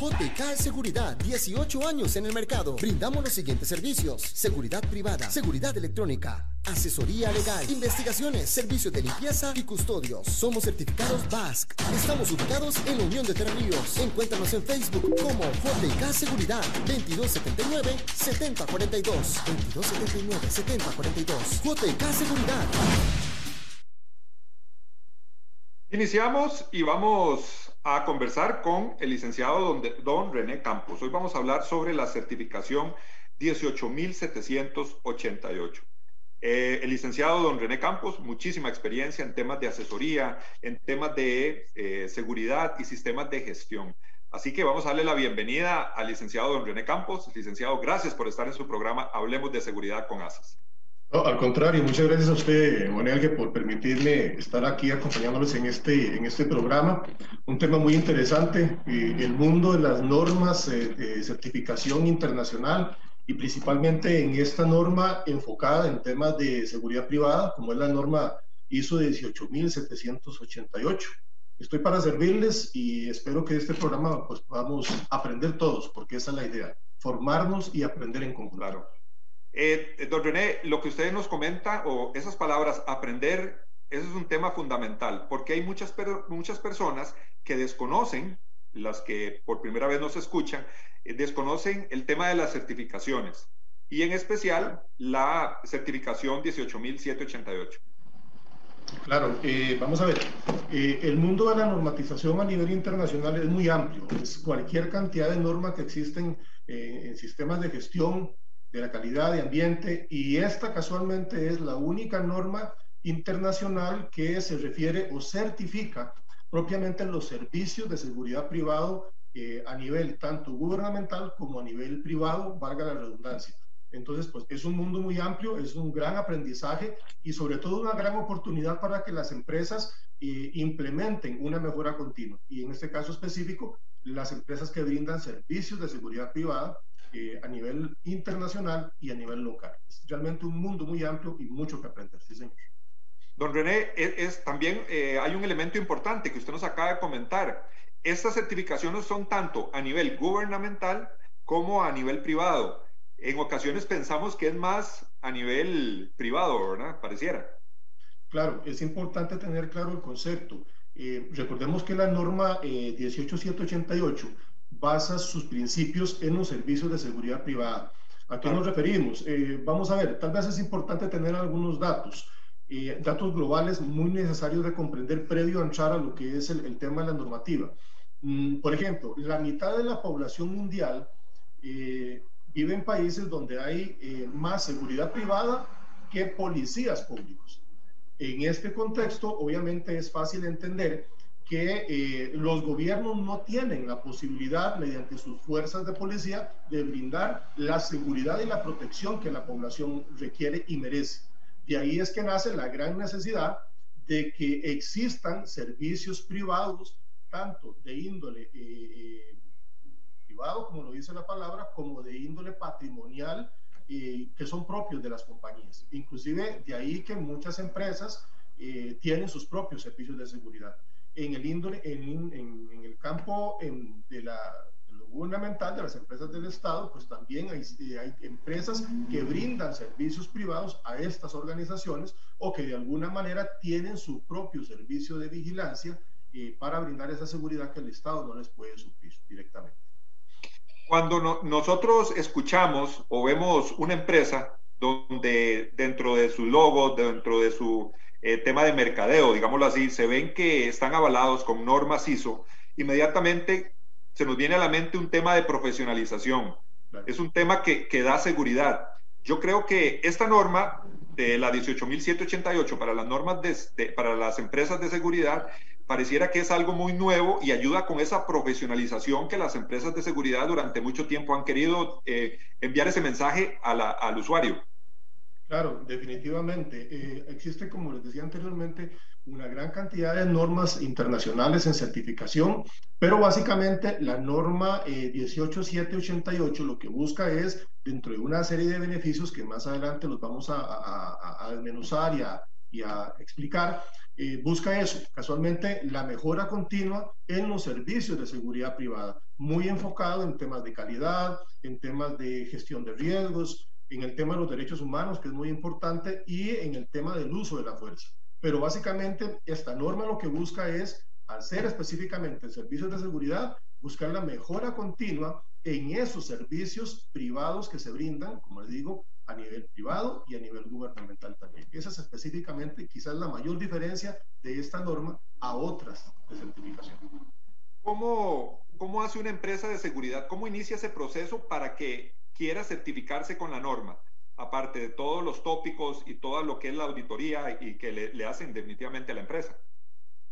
JK Seguridad, 18 años en el mercado. Brindamos los siguientes servicios: seguridad privada, seguridad electrónica, asesoría legal, investigaciones, servicios de limpieza y custodios. Somos certificados BASC. Estamos ubicados en la Unión de Terríos. Encuéntranos en Facebook como JK Seguridad, 2279 7042. 2279 7042. JK Seguridad. Iniciamos y vamos a conversar con el licenciado don, René Campos. Hoy vamos a hablar sobre la certificación 18788. Eh, el licenciado don René Campos, muchísima experiencia en temas de asesoría, en temas de eh, seguridad y sistemas de gestión. Así que vamos a darle la bienvenida al licenciado don René Campos. Licenciado, gracias por estar en su programa Hablemos de Seguridad con ASAS al contrario, muchas gracias a usted, Monelge, por permitirme estar aquí acompañándoles en este, en este programa. Un tema muy interesante, eh, el mundo de las normas eh, de certificación internacional y principalmente en esta norma enfocada en temas de seguridad privada, como es la norma ISO 18788. Estoy para servirles y espero que este programa pues, podamos aprender todos, porque esa es la idea, formarnos y aprender en conjunto. Eh, don René, lo que usted nos comenta, o esas palabras, aprender, eso es un tema fundamental, porque hay muchas, muchas personas que desconocen, las que por primera vez nos escuchan, eh, desconocen el tema de las certificaciones, y en especial la certificación 18788. Claro, eh, vamos a ver, el mundo de la normatización a nivel internacional es muy amplio, es cualquier cantidad de normas que existen en sistemas de gestión, de la calidad de ambiente y esta casualmente es la única norma internacional que se refiere o certifica propiamente los servicios de seguridad privado eh, a nivel tanto gubernamental como a nivel privado, valga la redundancia. Entonces, pues es un mundo muy amplio, es un gran aprendizaje y sobre todo una gran oportunidad para que las empresas eh, implementen una mejora continua. Y en este caso específico, las empresas que brindan servicios de seguridad privada eh, a nivel internacional y a nivel local. Es realmente un mundo muy amplio y mucho que aprender, sí, señor. Don René, es, también eh, hay un elemento importante que usted nos acaba de comentar. Estas certificaciones son tanto a nivel gubernamental como a nivel privado. En ocasiones pensamos que es más a nivel privado, ¿verdad? Pareciera. Claro, es importante tener claro el concepto. Eh, recordemos que la norma 18788 basa sus principios en los servicios de seguridad privada. ¿A qué nos referimos? Eh, vamos a ver, tal vez es importante tener algunos datos, eh, datos globales muy necesarios de comprender previo a entrar a lo que es el, tema de la normativa. Mm, por ejemplo, la mitad de la población mundial eh, vive en países donde hay más seguridad privada que policías públicos. En este contexto, obviamente es fácil entender que eh, los gobiernos no tienen la posibilidad, mediante sus fuerzas de policía, de brindar la seguridad y la protección que la población requiere y merece. De ahí es que nace la gran necesidad de que existan servicios privados, tanto de índole eh, eh, privado, como lo dice la palabra, como de índole patrimonial, que son propios de las compañías. Inclusive de ahí que muchas empresas tienen sus propios servicios de seguridad en el índole, en, en, el campo de, la, lo gubernamental, de las empresas del Estado, pues también hay, eh, hay, empresas que brindan servicios privados a estas organizaciones o que de alguna manera tienen su propio servicio de vigilancia eh, para brindar esa seguridad que el Estado no les puede suplir directamente. Cuando nosotros escuchamos o vemos una empresa donde dentro de su logo, dentro de su eh, tema de mercadeo, digámoslo así, se ven que están avalados con normas ISO, inmediatamente se nos viene a la mente un tema de profesionalización. Es un tema que, que da seguridad. Yo creo que esta norma de la 18.788 para las normas de, para las empresas de seguridad pareciera que es algo muy nuevo y ayuda con esa profesionalización que las empresas de seguridad durante mucho tiempo han querido eh, enviar ese mensaje a la, al usuario. Claro, definitivamente. Eh, existe, como les decía anteriormente, una gran cantidad de normas internacionales en certificación, pero básicamente la norma 18788 eh, lo que busca es, dentro de una serie de beneficios que más adelante los vamos a, desmenuzar y a, explicar, eh, busca eso, casualmente la mejora continua en los servicios de seguridad privada, muy enfocado en temas de calidad, en temas de gestión de riesgos, en el tema de los derechos humanos, que es muy importante, y en el tema del uso de la fuerza. Pero básicamente esta norma lo que busca es hacer específicamente servicios de seguridad, buscar la mejora continua en esos servicios privados que se brindan, como les digo, a nivel privado y a nivel gubernamental también. Esa es específicamente quizás la mayor diferencia de esta norma a otras de certificación. ¿Cómo, ¿Cómo hace una empresa de seguridad? ¿Cómo inicia ese proceso para que quiera certificarse con la norma, aparte de todos los tópicos y todo lo que es la auditoría y que le, hacen definitivamente a la empresa.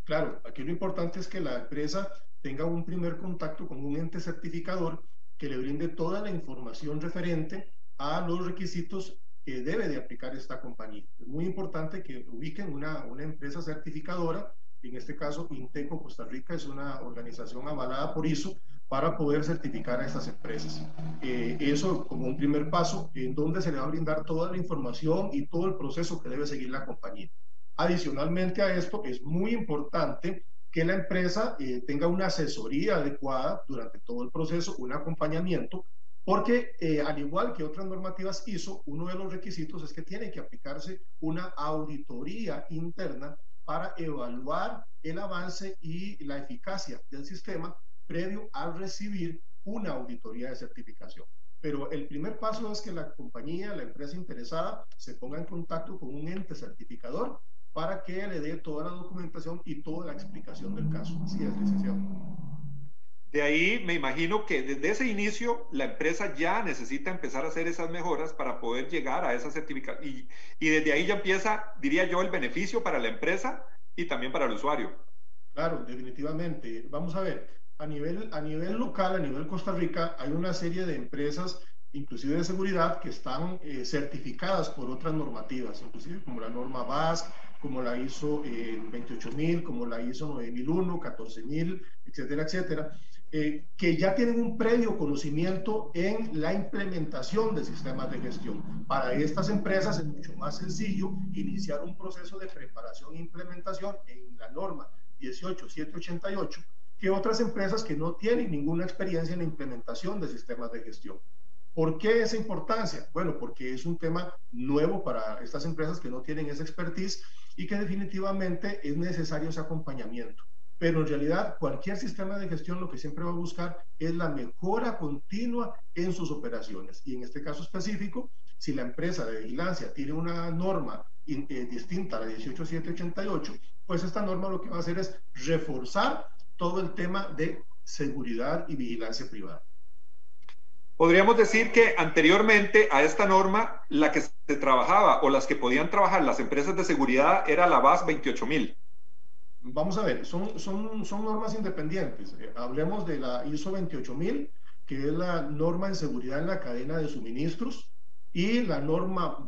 Claro, aquí lo importante es que la empresa tenga un primer contacto con un ente certificador que le brinde toda la información referente a los requisitos que debe de aplicar esta compañía. Es muy importante que ubiquen una, una empresa certificadora, en este caso Inteco Costa Rica es una organización avalada por ISO, para poder certificar a estas empresas. Eh, eso como un primer paso en donde se le va a brindar toda la información y todo el proceso que debe seguir la compañía. Adicionalmente a esto, es muy importante que la empresa eh, tenga una asesoría adecuada durante todo el proceso, un acompañamiento, porque eh, al igual que otras normativas ISO, uno de los requisitos es que tiene que aplicarse una auditoría interna para evaluar el avance y la eficacia del sistema previo a recibir una auditoría de certificación. Pero el primer paso es que la compañía, la empresa interesada, se ponga en contacto con un ente certificador para que le dé toda la documentación y toda la explicación del caso. Así es, licenciado. De ahí me imagino que desde ese inicio la empresa ya necesita empezar a hacer esas mejoras para poder llegar a esa certificación. Y, y desde ahí ya empieza, diría yo, el beneficio para la empresa y también para el usuario. Claro, definitivamente. Vamos a ver, a nivel, a nivel local, a nivel Costa Rica, hay una serie de empresas, inclusive de seguridad, que están eh, certificadas por otras normativas, inclusive como la norma BASC, como la ISO 28000, como la ISO 9001, 14000, etcétera, etcétera, eh, que ya tienen un previo conocimiento en la implementación de sistemas de gestión. Para estas empresas es mucho más sencillo iniciar un proceso de preparación e implementación en la norma 18788 que otras empresas que no tienen ninguna experiencia en la implementación de sistemas de gestión. ¿Por qué esa importancia? Bueno, porque es un tema nuevo para estas empresas que no tienen esa expertise y que definitivamente es necesario ese acompañamiento. Pero en realidad cualquier sistema de gestión lo que siempre va a buscar es la mejora continua en sus operaciones. Y en este caso específico, si la empresa de vigilancia tiene una norma eh, distinta a la 18788, pues esta norma lo que va a hacer es reforzar todo el tema de seguridad y vigilancia privada. Podríamos decir que anteriormente a esta norma, la que se trabajaba o las que podían trabajar las empresas de seguridad era la BAS 28000. Vamos a ver, son, son, son normas independientes. Eh, hablemos de la ISO 28000, que es la norma en seguridad en la cadena de suministros, y la norma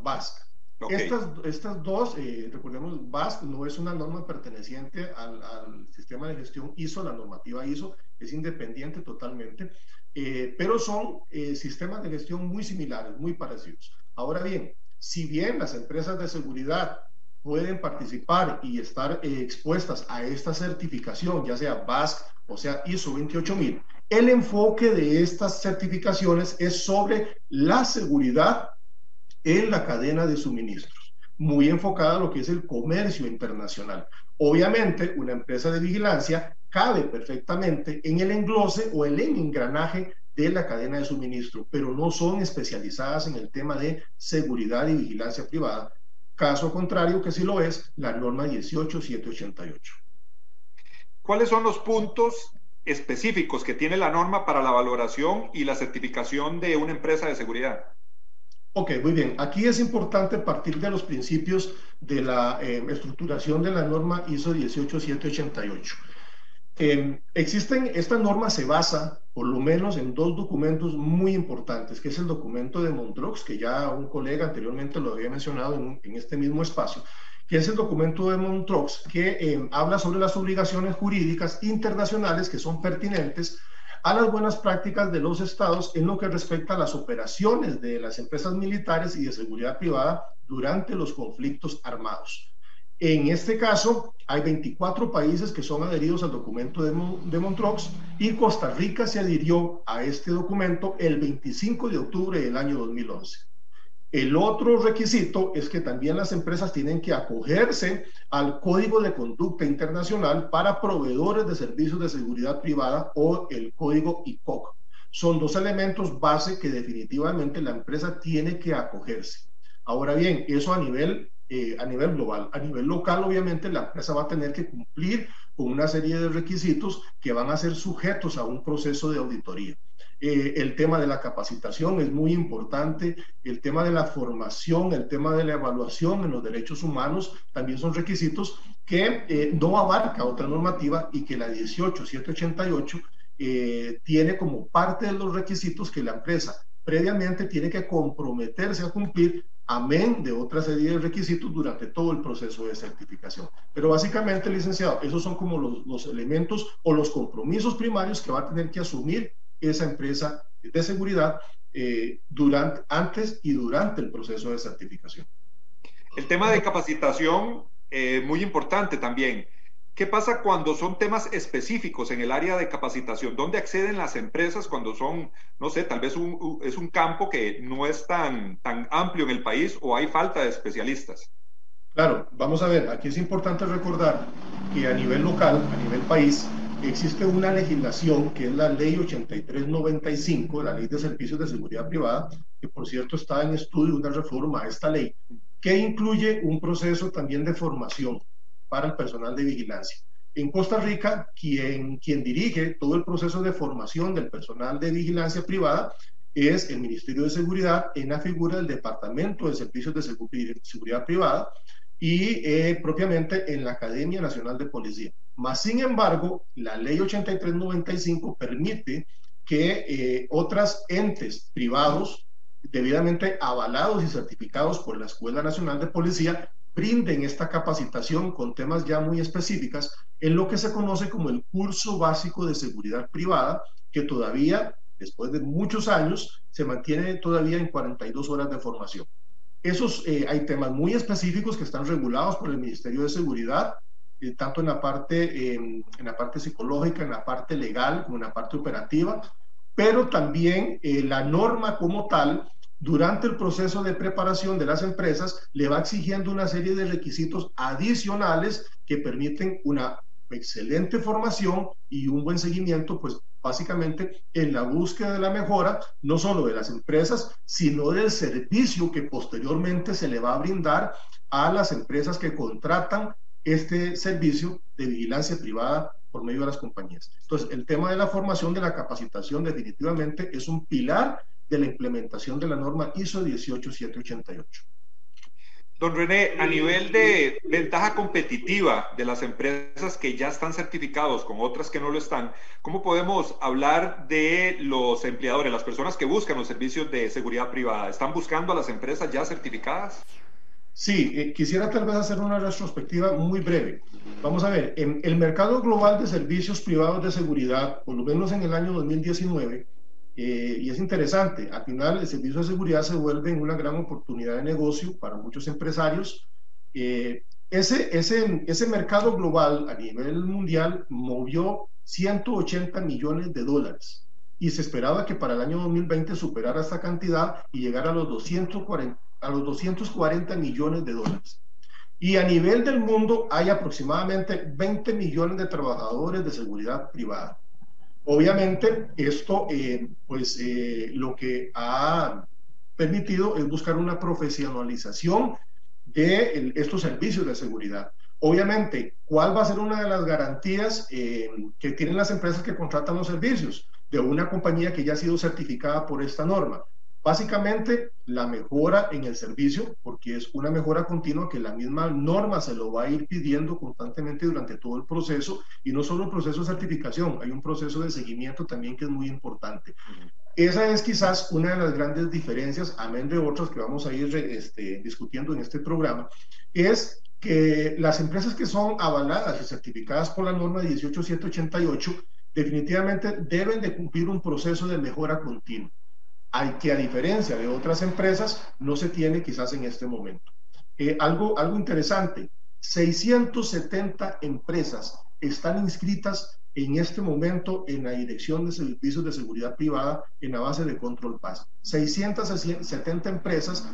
BASC, estas, estas dos, eh, recordemos, BASC no es una norma perteneciente al, al, sistema de gestión ISO, la normativa ISO es independiente totalmente, eh, pero son eh, sistemas de gestión muy similares, muy parecidos. Ahora bien, si bien las empresas de seguridad pueden participar y estar expuestas a esta certificación, ya sea BASC o sea ISO 28000, el enfoque de estas certificaciones es sobre la seguridad en la cadena de suministros, muy enfocada a lo que es el comercio internacional. Obviamente, una empresa de vigilancia cabe perfectamente en el englose o el engranaje de la cadena de suministro, pero no son especializadas en el tema de seguridad y vigilancia privada. Caso contrario, que sí lo es, la norma 18788. ¿Cuáles son los puntos específicos que tiene la norma para la valoración y la certificación de una empresa de seguridad? Ok, muy bien. Aquí es importante partir de los principios de la eh, estructuración de la norma ISO 18788. Eh, existen, esta norma se basa por lo menos en dos documentos muy importantes, que es el documento de Montreux, que ya un colega anteriormente lo había mencionado en, este mismo espacio, que es el documento de Montreux, que eh, habla sobre las obligaciones jurídicas internacionales que son pertinentes a las buenas prácticas de los estados en lo que respecta a las operaciones de las empresas militares y de seguridad privada durante los conflictos armados. En este caso, hay 24 países que son adheridos al documento de, de Montreux y Costa Rica se adhirió a este documento el 25 de octubre del año 2011. El otro requisito es que también las empresas tienen que acogerse al Código de Conducta Internacional para proveedores de servicios de seguridad privada o el código ICOC. Son dos elementos base que definitivamente la empresa tiene que acogerse. Ahora bien, eso a nivel, eh, a nivel global. A nivel local, obviamente, la empresa va a tener que cumplir con una serie de requisitos que van a ser sujetos a un proceso de auditoría. Eh, el tema de la capacitación es muy importante, el tema de la formación, el tema de la evaluación en los derechos humanos también son requisitos que eh, no abarca otra normativa y que la 18788 eh, tiene como parte de los requisitos que la empresa previamente tiene que comprometerse a cumplir amén de otra serie de requisitos durante todo el proceso de certificación. Pero básicamente, licenciado, esos son como los, los elementos o los compromisos primarios que va a tener que asumir esa empresa de seguridad eh, durante, antes y durante el proceso de certificación. El tema de capacitación, eh, muy importante también. ¿Qué pasa cuando son temas específicos en el área de capacitación? ¿Dónde acceden las empresas cuando son, no sé, tal vez es un campo que no es tan, tan amplio en el país o hay falta de especialistas? Claro, vamos a ver, aquí es importante recordar que a nivel local, a nivel país, existe una legislación que es la ley 8395, la ley de servicios de seguridad privada, que por cierto está en estudio una reforma a esta ley, que incluye un proceso también de formación para el personal de vigilancia. En Costa Rica, quien, dirige todo el proceso de formación del personal de vigilancia privada es el Ministerio de Seguridad en la figura del Departamento de Servicios de Seguridad Privada y eh, propiamente en la Academia Nacional de Policía. Más sin embargo, la ley 8395 permite que eh, otros entes privados debidamente avalados y certificados por la Escuela Nacional de Policía brinden esta capacitación con temas ya muy específicas en lo que se conoce como el curso básico de seguridad privada, que todavía, después de muchos años, se mantiene todavía en 42 horas de formación. Esos eh, hay temas muy específicos que están regulados por el Ministerio de Seguridad, eh, tanto en la, parte, en la parte psicológica, en la parte legal, como en la parte operativa, pero también eh, la norma como tal, durante el proceso de preparación de las empresas, le va exigiendo una serie de requisitos adicionales que permiten una excelente formación y un buen seguimiento, pues básicamente en la búsqueda de la mejora, no solo de las empresas, sino del servicio que posteriormente se le va a brindar a las empresas que contratan este servicio de vigilancia privada por medio de las compañías. Entonces, el tema de la formación, de la capacitación, definitivamente es un pilar de la implementación de la norma ISO 18788. Don René, a nivel de ventaja competitiva de las empresas que ya están certificados con otras que no lo están, ¿cómo podemos hablar de los empleadores, las personas que buscan los servicios de seguridad privada? ¿Están buscando a las empresas ya certificadas? Sí, eh, quisiera tal vez hacer una retrospectiva muy breve. Vamos a ver, en el mercado global de servicios privados de seguridad, por lo menos en el año 2019, eh, y es interesante, al final el servicio de seguridad se vuelve una gran oportunidad de negocio para muchos empresarios. Eh, ese, ese, ese mercado global a nivel mundial movió 180 millones de dólares y se esperaba que para el año 2020 superara esta cantidad y llegara a los 240 a los 240 millones de dólares. Y a nivel del mundo hay aproximadamente 20 millones de trabajadores de seguridad privada. Obviamente, esto, eh, pues, eh, lo que ha permitido es buscar una profesionalización de estos servicios de seguridad. Obviamente, ¿cuál va a ser una de las garantías eh, que tienen las empresas que contratan los servicios de una compañía que ya ha sido certificada por esta norma? Básicamente, la mejora en el servicio, porque es una mejora continua que la misma norma se lo va a ir pidiendo constantemente durante todo el proceso, y no solo el proceso de certificación, hay un proceso de seguimiento también que es muy importante. Esa es quizás una de las grandes diferencias, amén de otras que vamos a ir este, discutiendo en este programa, es que las empresas que son avaladas y certificadas por la norma 18788 definitivamente deben de cumplir un proceso de mejora continua hay que a diferencia de otras empresas no se tiene quizás en este momento. Eh, algo, algo interesante, 670 empresas están inscritas en este momento en la Dirección de Servicios de Seguridad Privada en la base de Control Paz. 670 empresas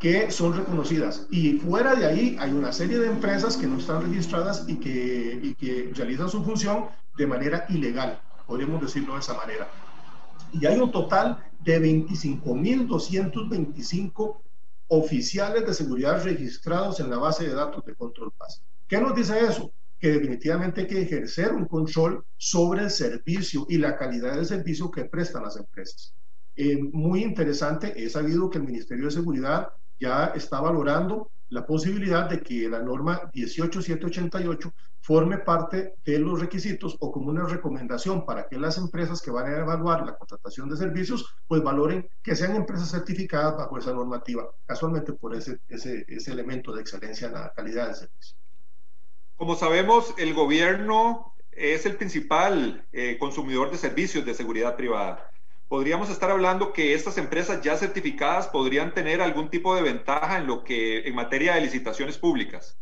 que son reconocidas. Y fuera de ahí hay una serie de empresas que no están registradas y que realizan su función de manera ilegal, podríamos decirlo de esa manera. Y hay un total de 25.225 oficiales de seguridad registrados en la base de datos de Control Paz. ¿Qué nos dice eso? Que definitivamente hay que ejercer un control sobre el servicio y la calidad del servicio que prestan las empresas. Eh, muy interesante, he sabido que el Ministerio de Seguridad ya está valorando la posibilidad de que la norma 18788 forme parte de los requisitos o como una recomendación para que las empresas que van a evaluar la contratación de servicios, pues valoren que sean empresas certificadas bajo esa normativa, casualmente por ese, ese, ese elemento de excelencia en la calidad del servicio. Como sabemos, el gobierno es el principal eh, consumidor de servicios de seguridad privada podríamos estar hablando que estas empresas ya certificadas podrían tener algún tipo de ventaja en lo que en materia de licitaciones públicas.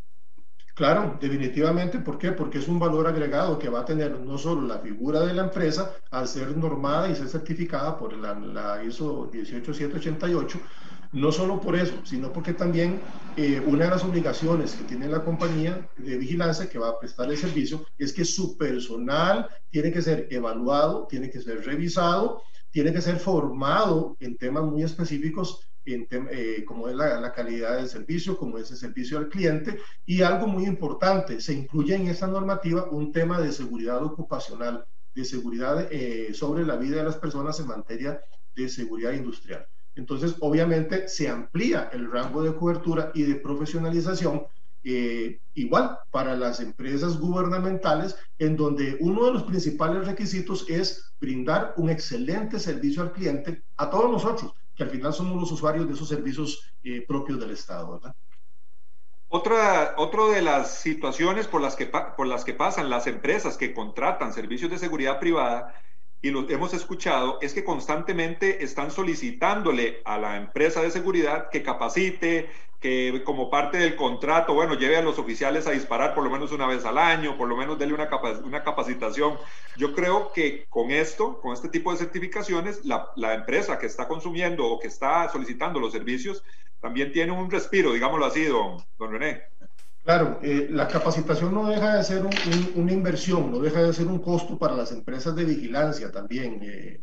Claro, definitivamente. ¿Por qué? Porque es un valor agregado que va a tener no solo la figura de la empresa al ser normada y ser certificada por la, la ISO 18788, no solo por eso, sino porque también eh, una de las obligaciones que tiene la compañía de vigilancia que va a prestar el servicio es que su personal tiene que ser evaluado, tiene que ser revisado tiene que ser formado en temas muy específicos, en eh, como es la, calidad del servicio, como es el servicio al cliente, y algo muy importante, se incluye en esta normativa un tema de seguridad ocupacional, de seguridad eh, sobre la vida de las personas en materia de seguridad industrial. Entonces, obviamente, se amplía el rango de cobertura y de profesionalización eh, igual para las empresas gubernamentales, en donde uno de los principales requisitos es brindar un excelente servicio al cliente a todos nosotros, que al final somos los usuarios de esos servicios eh, propios del Estado, ¿verdad? Otra, otra de las situaciones por las, que, por las que pasan las empresas que contratan servicios de seguridad privada y lo hemos escuchado, es que constantemente están solicitándole a la empresa de seguridad que capacite, que como parte del contrato, bueno, lleve a los oficiales a disparar por lo menos una vez al año, por lo menos déle una, una capacitación. Yo creo que con esto, con este tipo de certificaciones, la, la empresa que está consumiendo o que está solicitando los servicios también tiene un respiro, digámoslo así, don, don René. Claro, eh, la capacitación no deja de ser una inversión, no deja de ser un costo para las empresas de vigilancia también, eh,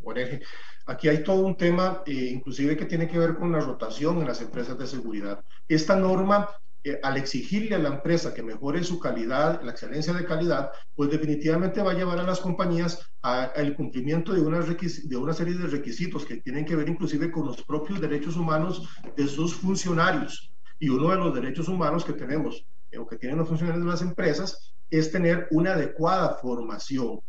Aquí hay todo un tema, eh, inclusive que tiene que ver con la rotación en las empresas de seguridad. Esta norma, eh, al exigirle a la empresa que mejore su calidad, la excelencia de calidad, pues definitivamente va a llevar a las compañías al cumplimiento de una, de una serie de requisitos que tienen que ver inclusive con los propios derechos humanos de sus funcionarios. Y uno de los derechos humanos que tenemos o que tienen los funcionarios de las empresas es tener una adecuada formación.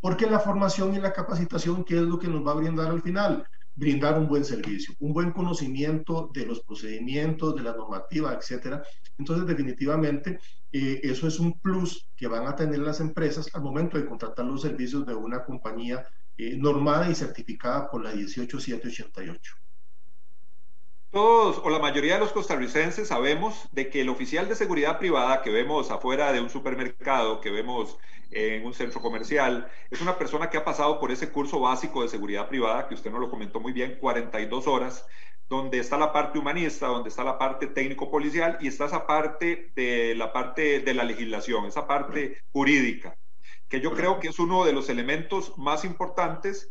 Porque la formación y la capacitación, ¿qué es lo que nos va a brindar al final? Brindar un buen servicio, un buen conocimiento de los procedimientos, de la normativa, etcétera. Entonces, definitivamente, eh, eso es un plus que van a tener las empresas al momento de contratar los servicios de una compañía eh, normada y certificada por la 18788. Todos o la mayoría de los costarricenses sabemos de que el oficial de seguridad privada que vemos afuera de un supermercado, que vemos en un centro comercial, es una persona que ha pasado por ese curso básico de seguridad privada, que usted nos lo comentó muy bien, 42 horas, donde está la parte humanista, donde está la parte técnico-policial y está esa parte de la parte de la legislación, esa parte jurídica, que yo creo que es uno de los elementos más importantes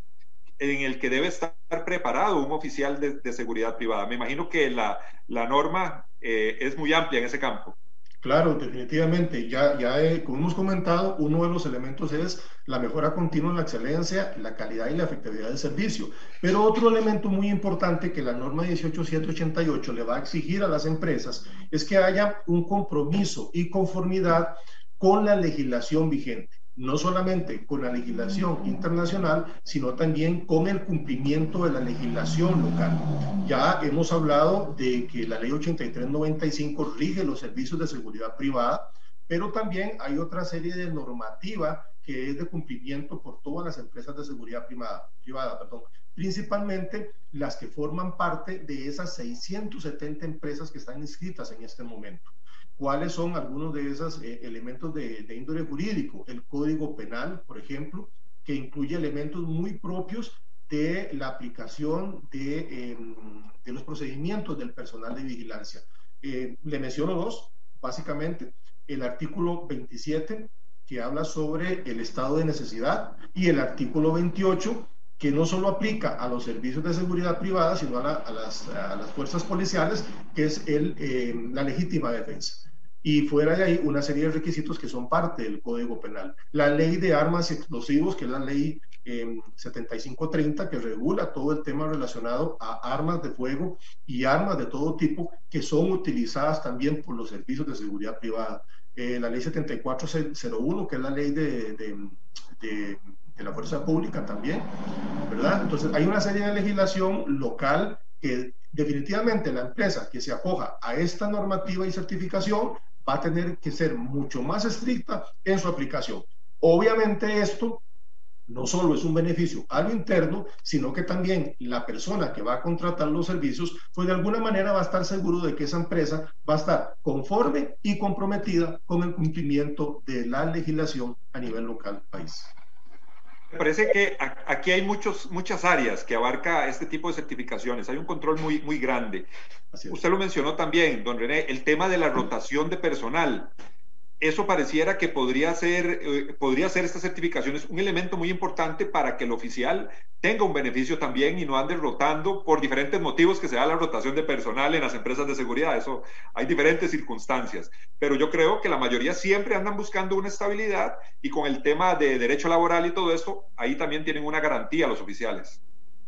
en el que debe estar preparado un oficial de, seguridad privada. Me imagino que la, norma eh, es muy amplia en ese campo. Claro, definitivamente. Ya, ya como hemos comentado, uno de los elementos es la mejora continua en la excelencia, la calidad y la efectividad del servicio. Pero otro elemento muy importante que la norma 18788 le va a exigir a las empresas es que haya un compromiso y conformidad con la legislación vigente no solamente con la legislación internacional, sino también con el cumplimiento de la legislación local. Ya hemos hablado de que la ley 8395 rige los servicios de seguridad privada, pero también hay otra serie de normativa que es de cumplimiento por todas las empresas de seguridad privada, privada perdón, principalmente las que forman parte de esas 670 empresas que están inscritas en este momento cuáles son algunos de esos eh, elementos de, índole jurídico. El Código Penal, por ejemplo, que incluye elementos muy propios de la aplicación de, em, de los procedimientos del personal de vigilancia. Eh, le menciono dos, básicamente. El artículo 27, que habla sobre el estado de necesidad, y el artículo 28, que no solo aplica a los servicios de seguridad privada, sino a, las, a las, fuerzas policiales, que es el, em, la legítima defensa y fuera de ahí una serie de requisitos que son parte del Código Penal. La ley de armas y explosivos, que es la ley 7530, em, que regula todo el tema relacionado a armas de fuego y armas de todo tipo que son utilizadas también por los servicios de seguridad privada. Eh, la ley 7401, que es la ley de, de, de, de la fuerza pública también, ¿verdad? Entonces hay una serie de legislación local que definitivamente la empresa que se acoja a esta normativa y certificación va a tener que ser mucho más estricta en su aplicación. Obviamente esto no solo es un beneficio a lo interno, sino que también la persona que va a contratar los servicios, pues de alguna manera va a estar seguro de que esa empresa va a estar conforme y comprometida con el cumplimiento de la legislación a nivel local país. Me parece que aquí hay muchos, muchas áreas que abarca este tipo de certificaciones. Hay un control muy, muy grande. Usted lo mencionó también, don René, el tema de la rotación de personal eso pareciera que podría ser, eh, podría ser esta certificación es un elemento muy importante para que el oficial tenga un beneficio también y no ande rotando por diferentes motivos que se da la rotación de personal en las empresas de seguridad. Eso hay diferentes circunstancias, pero yo creo que la mayoría siempre andan buscando una estabilidad y con el tema de derecho laboral y todo esto, ahí también tienen una garantía los oficiales.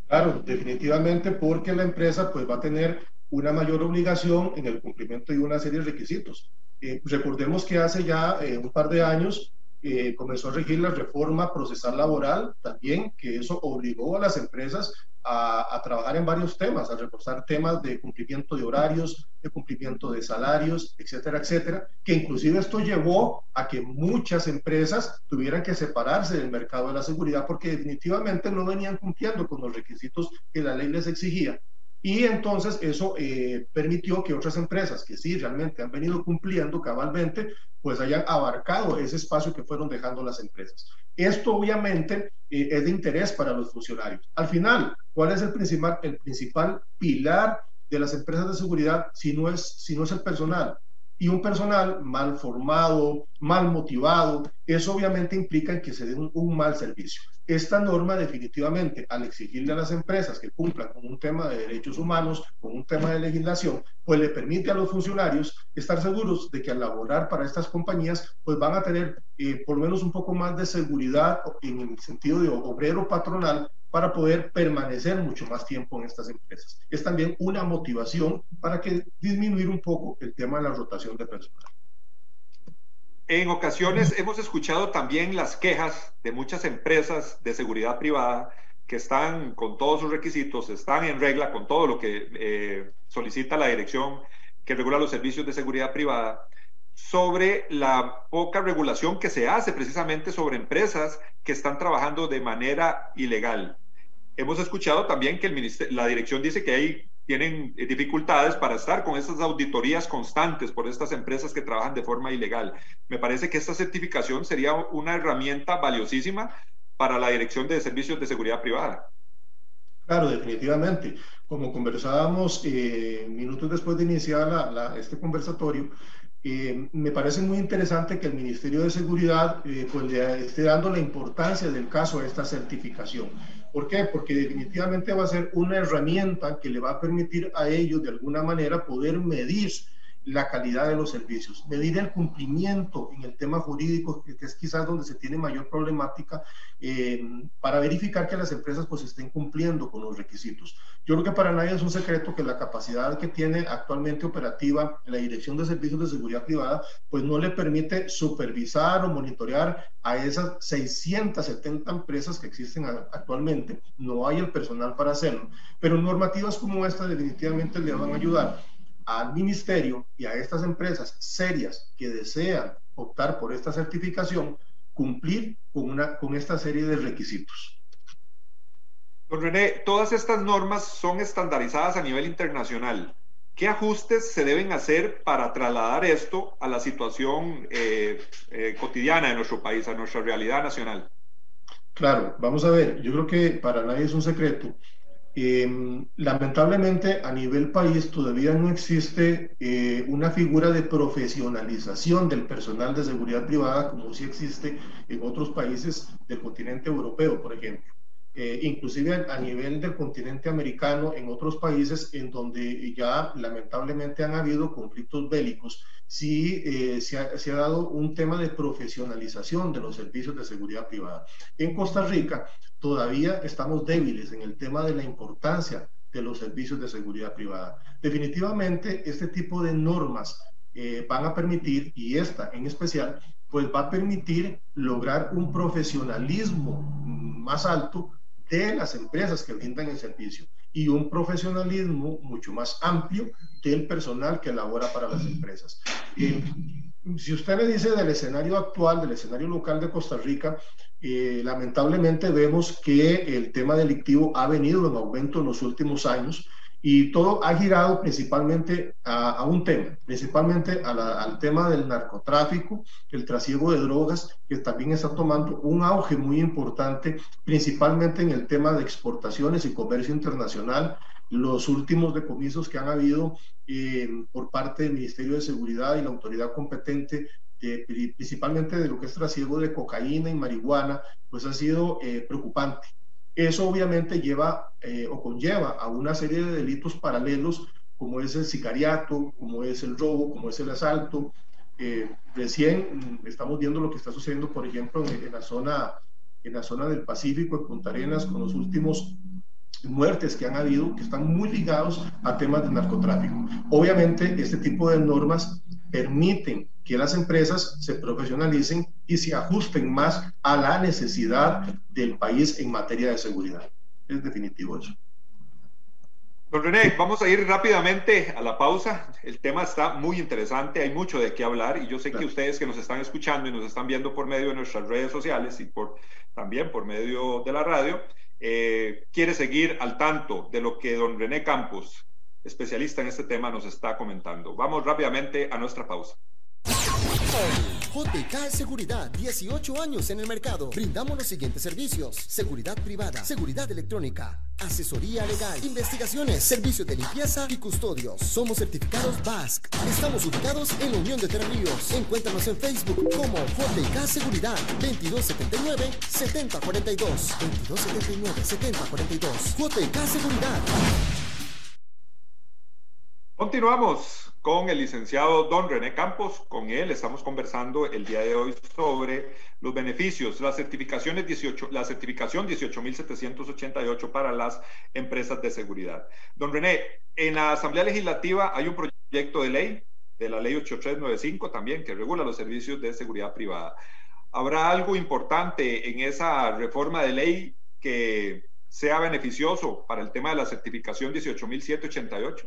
Claro, definitivamente porque la empresa pues va a tener una mayor obligación en el cumplimiento de una serie de requisitos. Eh, recordemos que hace ya eh, un par de años eh, comenzó a regir la reforma procesal laboral también, que eso obligó a las empresas a, trabajar en varios temas, a reforzar temas de cumplimiento de horarios, de cumplimiento de salarios, etcétera, etcétera, que inclusive esto llevó a que muchas empresas tuvieran que separarse del mercado de la seguridad porque definitivamente no venían cumpliendo con los requisitos que la ley les exigía. Y entonces eso eh, permitió que otras empresas que sí realmente han venido cumpliendo cabalmente, pues hayan abarcado ese espacio que fueron dejando las empresas. Esto obviamente eh, es de interés para los funcionarios. Al final, ¿cuál es el principal, el principal pilar de las empresas de seguridad si no es, si no es el personal? y un personal mal formado, mal motivado, eso obviamente implica que se dé un, mal servicio. Esta norma definitivamente, al exigirle a las empresas que cumplan con un tema de derechos humanos, con un tema de legislación, pues le permite a los funcionarios estar seguros de que al laborar para estas compañías, pues van a tener eh, por lo menos un poco más de seguridad en el sentido de obrero patronal para poder permanecer mucho más tiempo en estas empresas. Es también una motivación para que disminuir un poco el tema de la rotación de personal. En ocasiones hemos escuchado también las quejas de muchas empresas de seguridad privada que están con todos sus requisitos, están en regla con todo lo que eh, solicita la dirección que regula los servicios de seguridad privada, sobre la poca regulación que se hace precisamente sobre empresas que están trabajando de manera ilegal. Hemos escuchado también que el la dirección dice que ahí tienen dificultades para estar con esas auditorías constantes por estas empresas que trabajan de forma ilegal. Me parece que esta certificación sería una herramienta valiosísima para la Dirección de Servicios de Seguridad Privada. Claro, definitivamente. Como conversábamos eh, minutos después de iniciar este conversatorio, eh, me parece muy interesante que el Ministerio de Seguridad eh, pues le esté dando la importancia del caso a esta certificación. ¿Por qué? Porque definitivamente va a ser una herramienta que le va a permitir a ellos de alguna manera poder medir la calidad de los servicios, medir el cumplimiento en el tema jurídico, que es quizás donde se tiene mayor problemática, eh, para verificar que las empresas pues estén cumpliendo con los requisitos. Yo creo que para nadie es un secreto que la capacidad que tiene actualmente operativa la Dirección de Servicios de Seguridad Privada, pues no le permite supervisar o monitorear a esas 670 empresas que existen actualmente. No hay el personal para hacerlo, pero normativas como esta definitivamente le van a ayudar al ministerio y a estas empresas serias que desean optar por esta certificación cumplir con, una, con esta serie de requisitos. Don René, todas estas normas son estandarizadas a nivel internacional. ¿Qué ajustes se deben hacer para trasladar esto a la situación eh, eh, cotidiana de nuestro país, a nuestra realidad nacional? Claro, vamos a ver, yo creo que para nadie es un secreto Em, lamentablemente a nivel país todavía no existe eh, una figura de profesionalización del personal de seguridad privada como sí existe en otros países del continente europeo, por ejemplo. Eh, inclusive a, nivel del continente americano, en otros países en donde ya lamentablemente han habido conflictos bélicos, sí eh, se, ha, se, ha, dado un tema de profesionalización de los servicios de seguridad privada. En Costa Rica todavía estamos débiles en el tema de la importancia de los servicios de seguridad privada. Definitivamente, este tipo de normas eh, van a permitir, y esta en especial, pues va a permitir lograr un profesionalismo más alto de las empresas que brindan el servicio y un profesionalismo mucho más amplio del personal que labora para las empresas. Eh, si usted me dice del escenario actual, del escenario local de Costa Rica, eh, lamentablemente vemos que el tema delictivo ha venido en aumento en los últimos años y todo ha girado principalmente a, un tema, principalmente al tema del narcotráfico, el trasiego de drogas, que también está tomando un auge muy importante, principalmente en el tema de exportaciones y comercio internacional. Los últimos decomisos que han habido eh, por parte del Ministerio de Seguridad y la autoridad competente principalmente de lo que es trasiego de cocaína y marihuana, pues ha sido eh, preocupante. Eso obviamente lleva eh, o conlleva a una serie de delitos paralelos, como es el sicariato, como es el robo, como es el asalto. Eh, recién mm, estamos viendo lo que está sucediendo, por ejemplo, en, la zona, en la zona del Pacífico, en Punta Arenas, con los últimos muertes que han habido, que están muy ligados a temas de narcotráfico. Obviamente, este tipo de normas permiten que las empresas se profesionalicen y se ajusten más a la necesidad del país en materia de seguridad. Es definitivo eso. Don René, vamos a ir rápidamente a la pausa. El tema está muy interesante, hay mucho de qué hablar y yo sé que ustedes que nos están escuchando y nos están viendo por medio de nuestras redes sociales y por, también por medio de la radio, eh, quiere seguir al tanto de lo que don René Campos, especialista en este tema, nos está comentando. Vamos rápidamente a nuestra pausa. JK Seguridad, 18 años en el mercado. Brindamos los siguientes servicios: seguridad privada, seguridad electrónica, asesoría legal, investigaciones, servicios de limpieza y custodios. Somos certificados BASC. Estamos ubicados en la Unión de Terreríos. Encuéntranos en Facebook como JK Seguridad, 2279 7042. 2279 7042. JK Seguridad. Continuamos con el licenciado don René Campos. Con él estamos conversando el día de hoy sobre los beneficios, las certificaciones 18, la certificación 18.788 para las empresas de seguridad. Don René, en la Asamblea Legislativa hay un proyecto de ley, de la ley 8395 también, que regula los servicios de seguridad privada. ¿Habrá algo importante en esa reforma de ley que sea beneficioso para el tema de la certificación 18.788?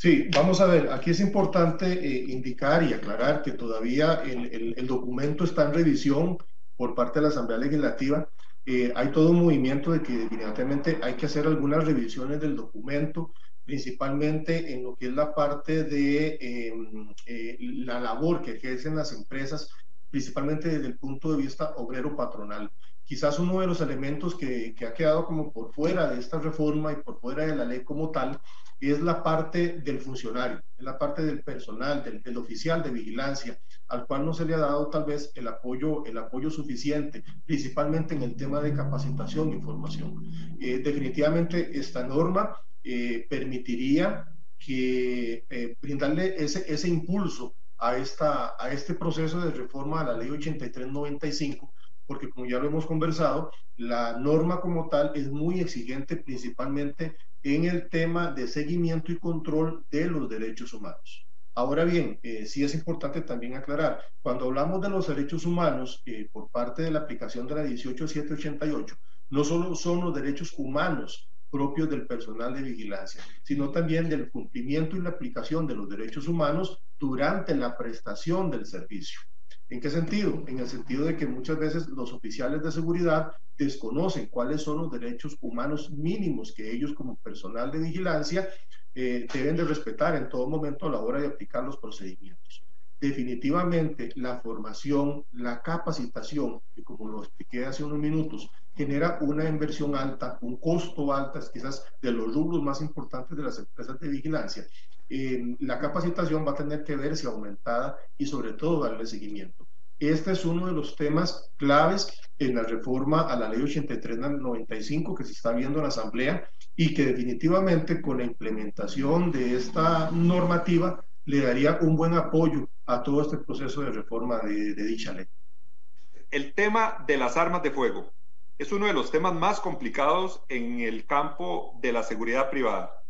Sí, vamos a ver, aquí es importante eh, indicar y aclarar que todavía el, documento está en revisión por parte de la Asamblea Legislativa. Eh, hay todo un movimiento de que definitivamente hay que hacer algunas revisiones del documento, principalmente en lo que es la parte de em, eh, la labor que ejercen las empresas, principalmente desde el punto de vista obrero-patronal. Quizás uno de los elementos que, que ha quedado como por fuera de esta reforma y por fuera de la ley como tal y es la parte del funcionario, es la parte del personal, del, oficial de vigilancia, al cual no se le ha dado tal vez el apoyo, el apoyo suficiente, principalmente en el tema de capacitación e información. Eh, definitivamente esta norma eh, permitiría que eh, brindarle ese, ese impulso a, esta, a este proceso de reforma a la ley 8395, porque como ya lo hemos conversado, la norma como tal es muy exigente principalmente en el tema de seguimiento y control de los derechos humanos. Ahora bien, eh, sí es importante también aclarar, cuando hablamos de los derechos humanos eh, por parte de la aplicación de la 18788, no solo son los derechos humanos propios del personal de vigilancia, sino también del cumplimiento y la aplicación de los derechos humanos durante la prestación del servicio. ¿En qué sentido? En el sentido de que muchas veces los oficiales de seguridad desconocen cuáles son los derechos humanos mínimos que ellos como personal de vigilancia eh, deben de respetar en todo momento a la hora de aplicar los procedimientos. Definitivamente la formación, la capacitación, que como lo expliqué hace unos minutos, genera una inversión alta, un costo alto, quizás de los rubros más importantes de las empresas de vigilancia. Eh, la capacitación va a tener que verse aumentada y sobre todo darle seguimiento. Este es uno de los temas claves en la reforma a la ley 8395 que se está viendo en la Asamblea y que definitivamente con la implementación de esta normativa le daría un buen apoyo a todo este proceso de reforma de, de dicha ley. El tema de las armas de fuego es uno de los temas más complicados en el campo de la seguridad privada.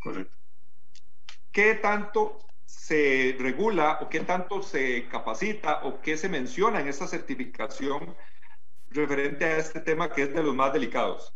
Correcto. ¿Qué tanto se regula o qué tanto se capacita o qué se menciona en esta certificación referente a este tema que es de los más delicados?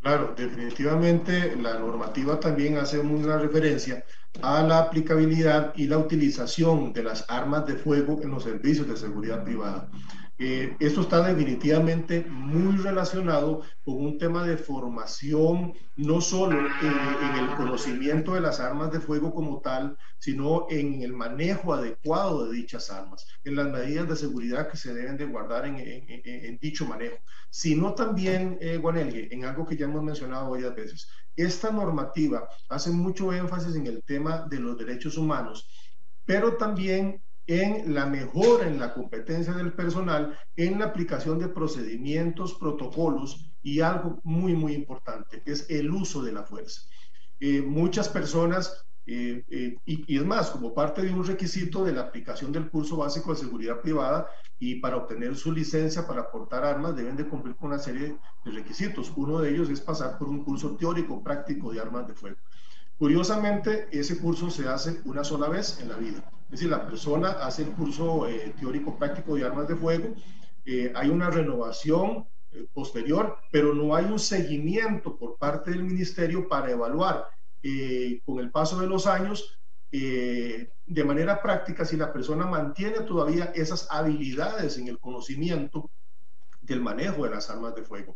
Claro, definitivamente la normativa también hace una referencia a la aplicabilidad y la utilización de las armas de fuego en los servicios de seguridad privada. Eh, esto está definitivamente muy relacionado con un tema de formación, no solo en, el conocimiento de las armas de fuego como tal, sino en el manejo adecuado de dichas armas, en las medidas de seguridad que se deben de guardar en, dicho manejo, sino también, eh, en algo que ya hemos mencionado varias veces. Esta normativa hace mucho énfasis en el tema de los derechos humanos, pero también en la mejora en la competencia del personal, en la aplicación de procedimientos, protocolos y algo muy, muy importante, es el uso de la fuerza. Eh, muchas personas, eh, eh, y, y, es más, como parte de un requisito de la aplicación del curso básico de seguridad privada y para obtener su licencia para portar armas, deben de cumplir con una serie de requisitos. Uno de ellos es pasar por un curso teórico práctico de armas de fuego. Curiosamente, ese curso se hace una sola vez en la vida. Es decir, la persona hace el curso eh, teórico práctico de armas de fuego, eh, hay una renovación eh, posterior, pero no hay un seguimiento por parte del ministerio para evaluar con el paso de los años de manera práctica si la persona mantiene todavía esas habilidades en el conocimiento del manejo de las armas de fuego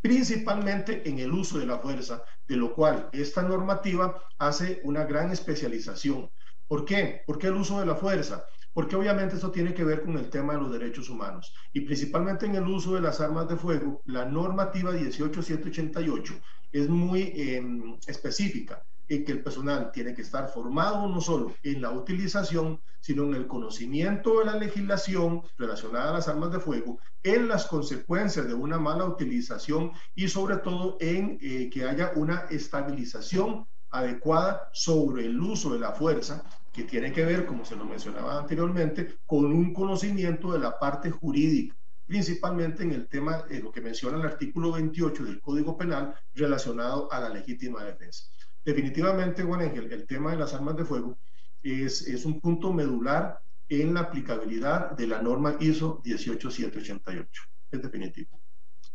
principalmente en el uso de la fuerza, de lo cual esta normativa hace una gran especialización. ¿Por qué? ¿Por qué el uso de la fuerza? Porque obviamente esto tiene que ver con el tema de los derechos humanos y principalmente en el uso de las armas de fuego, la normativa 18788 es muy em, específica en que el personal tiene que estar formado no solo en la utilización, sino en el conocimiento de la legislación relacionada a las armas de fuego, en las consecuencias de una mala utilización y sobre todo en eh, que haya una estabilización adecuada sobre el uso de la fuerza, que tiene que ver, como se lo mencionaba anteriormente, con un conocimiento de la parte jurídica principalmente en el tema, de lo que menciona el artículo 28 del Código Penal relacionado a la legítima defensa. Definitivamente, Juan Ángel, el tema de las armas de fuego es, es un punto medular en la aplicabilidad de la norma ISO 18788. Es definitivo.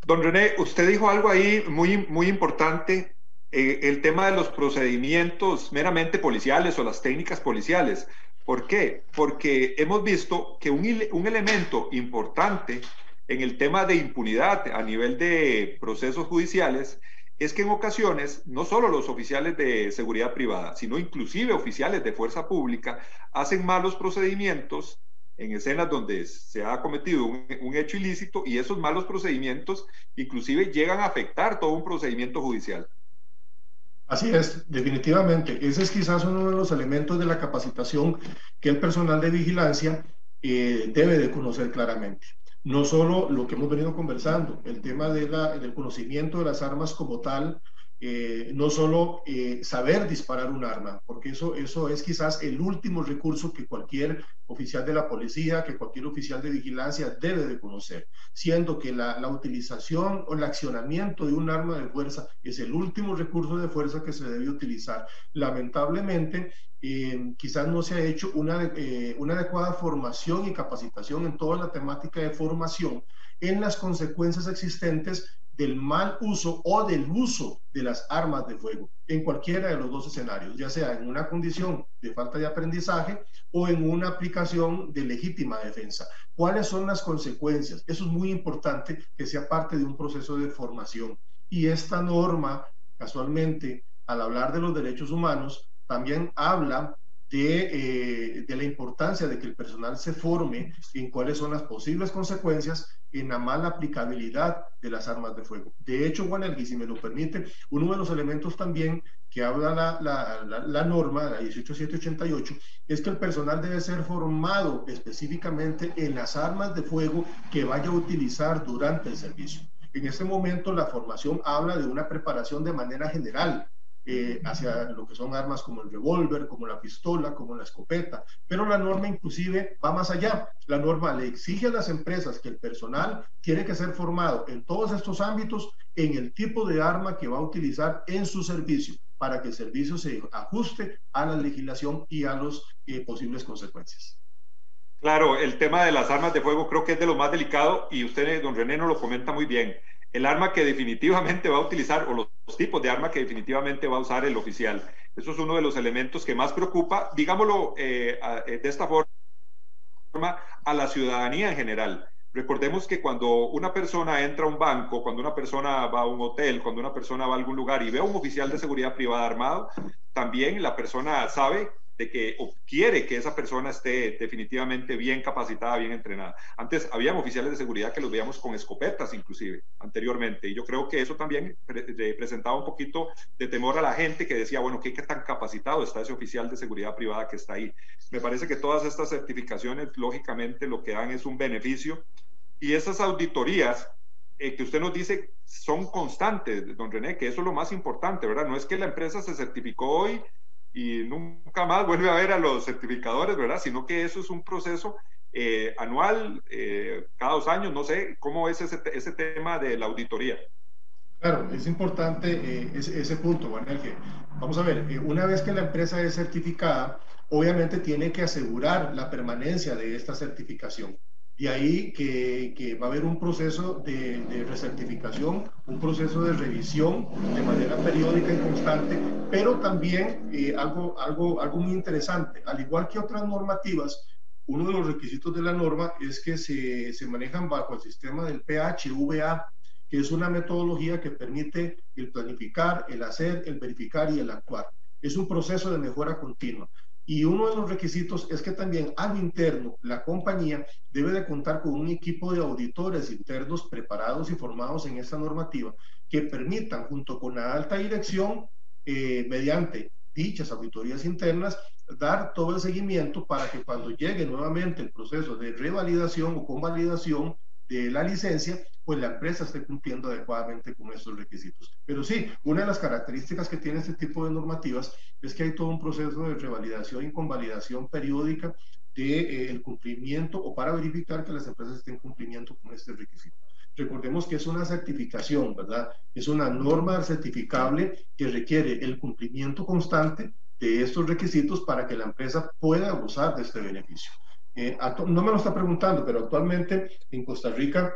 Don René, usted dijo algo ahí muy, muy importante, eh, el tema de los procedimientos meramente policiales o las técnicas policiales. ¿Por qué? Porque hemos visto que un, un elemento importante en el tema de impunidad a nivel de procesos judiciales es que en ocasiones no solo los oficiales de seguridad privada, sino inclusive oficiales de fuerza pública hacen malos procedimientos en escenas donde se ha cometido un, hecho ilícito y esos malos procedimientos inclusive llegan a afectar todo un procedimiento judicial. Así es, definitivamente. Ese es quizás uno de los elementos de la capacitación que el personal de vigilancia eh, debe de conocer claramente no solo lo que hemos venido conversando, el tema del conocimiento de las armas como tal, eh, no solo eh, saber disparar un arma, porque eso, eso es quizás el último recurso que cualquier oficial de la policía, que cualquier oficial de vigilancia debe de conocer, siendo que la, la utilización o el accionamiento de un arma de fuerza es el último recurso de fuerza que se debe utilizar. Lamentablemente, eh, quizás no se ha hecho una, una adecuada formación y capacitación en toda la temática de formación en las consecuencias existentes del mal uso o del uso de las armas de fuego en cualquiera de los dos escenarios, ya sea en una condición de falta de aprendizaje o en una aplicación de legítima defensa. ¿Cuáles son las consecuencias? Eso es muy importante que sea parte de un proceso de formación. Y esta norma, casualmente, al hablar de los derechos humanos, también habla de, eh, de, la importancia de que el personal se forme en cuáles son las posibles consecuencias en la mala aplicabilidad de las armas de fuego. De hecho, Juan Elgui, si me lo permite, uno de los elementos también que habla la, la, la, norma, la 18788, es que el personal debe ser formado específicamente en las armas de fuego que vaya a utilizar durante el servicio. En este momento la formación habla de una preparación de manera general, eh, hacia lo que son armas como el revólver, como la pistola, como la escopeta. Pero la norma inclusive va más allá. La norma le exige a las empresas que el personal tiene que ser formado en todos estos ámbitos en el tipo de arma que va a utilizar en su servicio para que el servicio se ajuste a la legislación y a las eh, posibles consecuencias. Claro, el tema de las armas de fuego creo que es de lo más delicado y usted, don René, nos lo comenta muy bien el arma que definitivamente va a utilizar o los tipos de arma que definitivamente va a usar el oficial. Eso es uno de los elementos que más preocupa, digámoslo eh, eh, de esta forma, a la ciudadanía en general. Recordemos que cuando una persona entra a un banco, cuando una persona va a un hotel, cuando una persona va a algún lugar y ve a un oficial de seguridad privada armado, también la persona sabe de que quiere que esa persona esté definitivamente bien capacitada, bien entrenada. Antes habían oficiales de seguridad que los veíamos con escopetas inclusive anteriormente y yo creo que eso también presentaba un poquito de temor a la gente que decía, bueno, ¿qué, ¿qué, tan capacitado está ese oficial de seguridad privada que está ahí? Me parece que todas estas certificaciones lógicamente lo que dan es un beneficio y esas auditorías eh, que usted nos dice son constantes, don René, que eso es lo más importante, ¿verdad? No es que la empresa se certificó hoy y nunca más vuelve a ver a los certificadores, ¿verdad? Sino que eso es un proceso eh, anual, eh, cada dos años, no sé, ¿cómo es ese, ese tema de la auditoría? Claro, es importante eh, ese, ese, punto, que vamos a ver, una vez que la empresa es certificada, obviamente tiene que asegurar la permanencia de esta certificación. De ahí que, que, va a haber un proceso de, recertificación, un proceso de revisión de manera periódica y constante, pero también eh, algo, algo, algo muy interesante, al igual que otras normativas, uno de los requisitos de la norma es que se, se manejan bajo el sistema del PHVA, que es una metodología que permite el planificar, el hacer, el verificar y el actuar. Es un proceso de mejora continua. Y uno de los requisitos es que también al interno la compañía debe de contar con un equipo de auditores internos preparados y formados en esta normativa que permitan junto con la alta dirección eh, mediante dichas auditorías internas dar todo el seguimiento para que cuando llegue nuevamente el proceso de revalidación o convalidación de la licencia, pues la empresa esté cumpliendo adecuadamente con estos requisitos. Pero sí, una de las características que tiene este tipo de normativas es que hay todo un proceso de revalidación y convalidación periódica del de, eh, cumplimiento o para verificar que las empresas estén cumpliendo con este requisito. Recordemos que es una certificación, ¿verdad? Es una norma certificable que requiere el cumplimiento constante de estos requisitos para que la empresa pueda gozar de este beneficio. Eh, no me lo está preguntando, pero actualmente en Costa Rica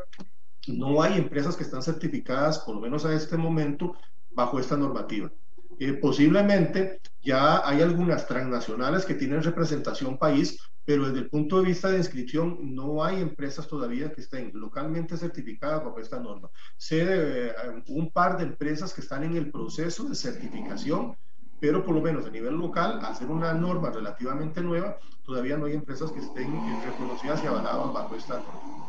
no hay empresas que están certificadas, por lo menos a este momento, bajo esta normativa. Eh, posiblemente ya hay algunas transnacionales que tienen representación país, pero desde el punto de vista de inscripción no hay empresas todavía que estén localmente certificadas bajo esta norma. Sé de eh, un par de empresas que están en el proceso de certificación, pero por lo menos a nivel local, al ser una norma relativamente nueva, todavía no hay empresas que estén reconocidas y avaladas bajo esta norma.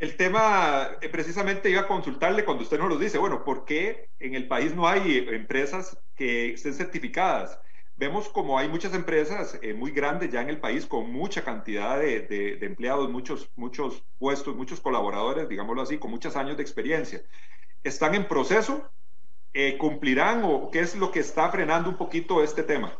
El tema, eh, precisamente iba a consultarle cuando usted nos lo dice, bueno, ¿por qué en el país no hay empresas que estén certificadas? Vemos como hay muchas empresas eh, muy grandes ya en el país con mucha cantidad de, de, empleados, muchos, muchos puestos, muchos colaboradores, digámoslo así, con muchos años de experiencia. ¿Están en proceso? Eh, ¿Cumplirán o qué es lo que está frenando un poquito este tema?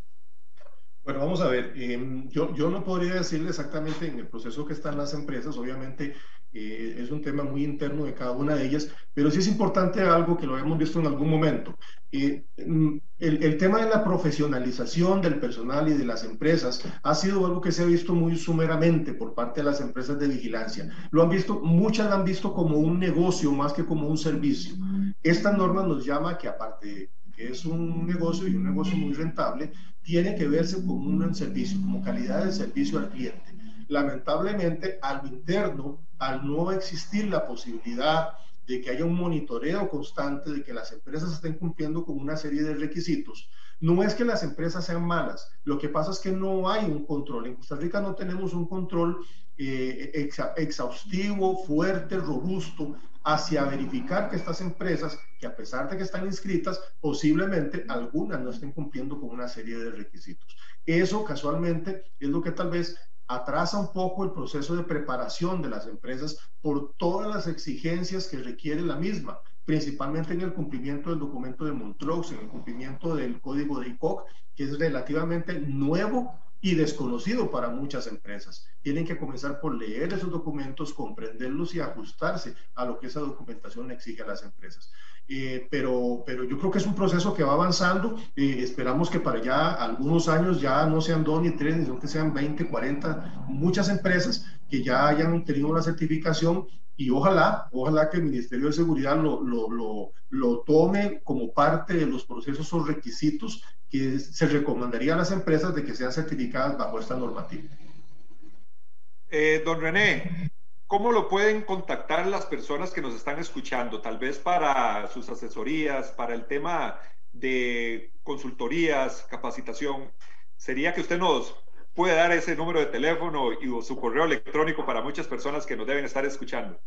Bueno, vamos a ver, em, yo, yo no podría decirle exactamente en el proceso que están las empresas, obviamente eh, es un tema muy interno de cada una de ellas, pero sí es importante algo que lo hemos visto en algún momento. Eh, mm, el, el, tema de la profesionalización del personal y de las empresas ha sido algo que se ha visto muy sumeramente por parte de las empresas de vigilancia. Lo han visto, muchas lo han visto como un negocio más que como un servicio. Esta norma nos llama que aparte que es un negocio y un negocio muy rentable, tiene que verse como un servicio, como calidad de servicio al cliente. Lamentablemente, al interno al no existir la posibilidad de que haya un monitoreo constante, de que las empresas estén cumpliendo con una serie de requisitos, no es que las empresas sean malas, lo que pasa es que no hay un control. En Costa Rica no tenemos un control eh, exhaustivo, fuerte, robusto hacia verificar que estas empresas, que a pesar de que están inscritas, posiblemente algunas no estén cumpliendo con una serie de requisitos. Eso casualmente es lo que tal vez atrasa un poco el proceso de preparación de las empresas por todas las exigencias que requiere la misma, principalmente en el cumplimiento del documento de Montreux, en el cumplimiento del código de ICOC, que es relativamente nuevo y desconocido para muchas empresas. Tienen que comenzar por leer esos documentos, comprenderlos y ajustarse a lo que esa documentación exige a las empresas. Eh, pero, pero yo creo que es un proceso que va avanzando. Eh, esperamos que para ya algunos años ya no sean dos ni tres, sino que sean 20, 40, muchas empresas que ya hayan tenido una certificación y ojalá, ojalá que el Ministerio de Seguridad lo, lo, lo, tome como parte de los procesos o requisitos que se recomendaría a las empresas de que sean certificadas bajo esta normativa. Eh, don René, ¿cómo lo pueden contactar las personas que nos están escuchando? Tal vez para sus asesorías, para el tema de consultorías, capacitación. Sería que usted nos puede dar ese número de teléfono y su correo electrónico para muchas personas que nos deben estar escuchando.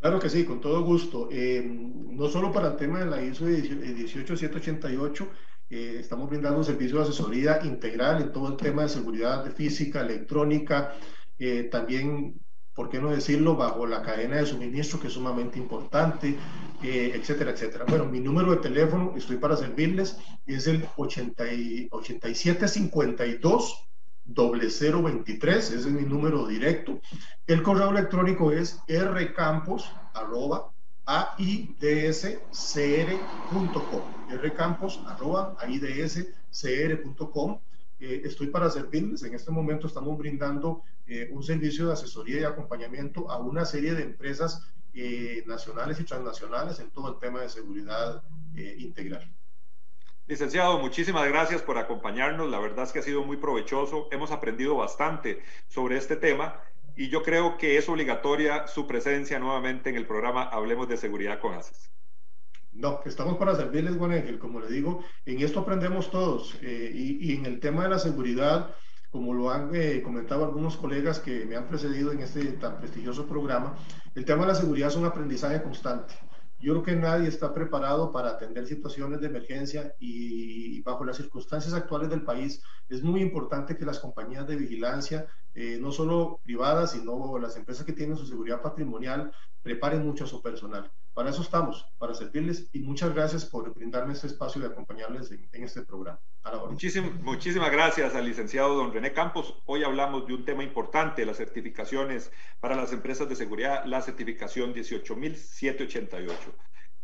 Claro que sí, con todo gusto. Eh, no solo para el tema de la ISO 18788, eh, estamos brindando un servicio de asesoría integral en todo el tema de seguridad física, electrónica, eh, también, ¿por qué no decirlo?, bajo la cadena de suministro, que es sumamente importante, etcétera, etcétera. Bueno, mi número de teléfono, estoy para servirles, es el 80 8752 0023, ese es mi número directo. El correo electrónico es rcampos arroba. Eh, estoy para servirles. En este momento estamos brindando eh, un servicio de asesoría y acompañamiento a una serie de empresas eh, nacionales y transnacionales en todo el tema de seguridad integral. Licenciado, muchísimas gracias por acompañarnos. La verdad es que ha sido muy provechoso. Hemos aprendido bastante sobre este tema y yo creo que es obligatoria su presencia nuevamente en el programa Hablemos de Seguridad con ACES. No, estamos para servirles, Juan Ángel. Como le digo, en esto aprendemos todos eh, y, en el tema de la seguridad, como lo han eh, comentado algunos colegas que me han precedido en este tan prestigioso programa, el tema de la seguridad es un aprendizaje constante. Yo creo que nadie está preparado para atender situaciones de emergencia y bajo las circunstancias actuales del país es muy importante que las compañías de vigilancia, eh, no solo privadas, sino las empresas que tienen su seguridad patrimonial, preparen mucho a su personal. Para eso estamos, para servirles y muchas gracias por brindarme este espacio de acompañarles en, este programa. muchísimas gracias al licenciado don René Campos. Hoy hablamos de un tema importante, las certificaciones para las empresas de seguridad, la certificación 18788.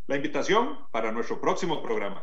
La invitación para nuestro próximo programa.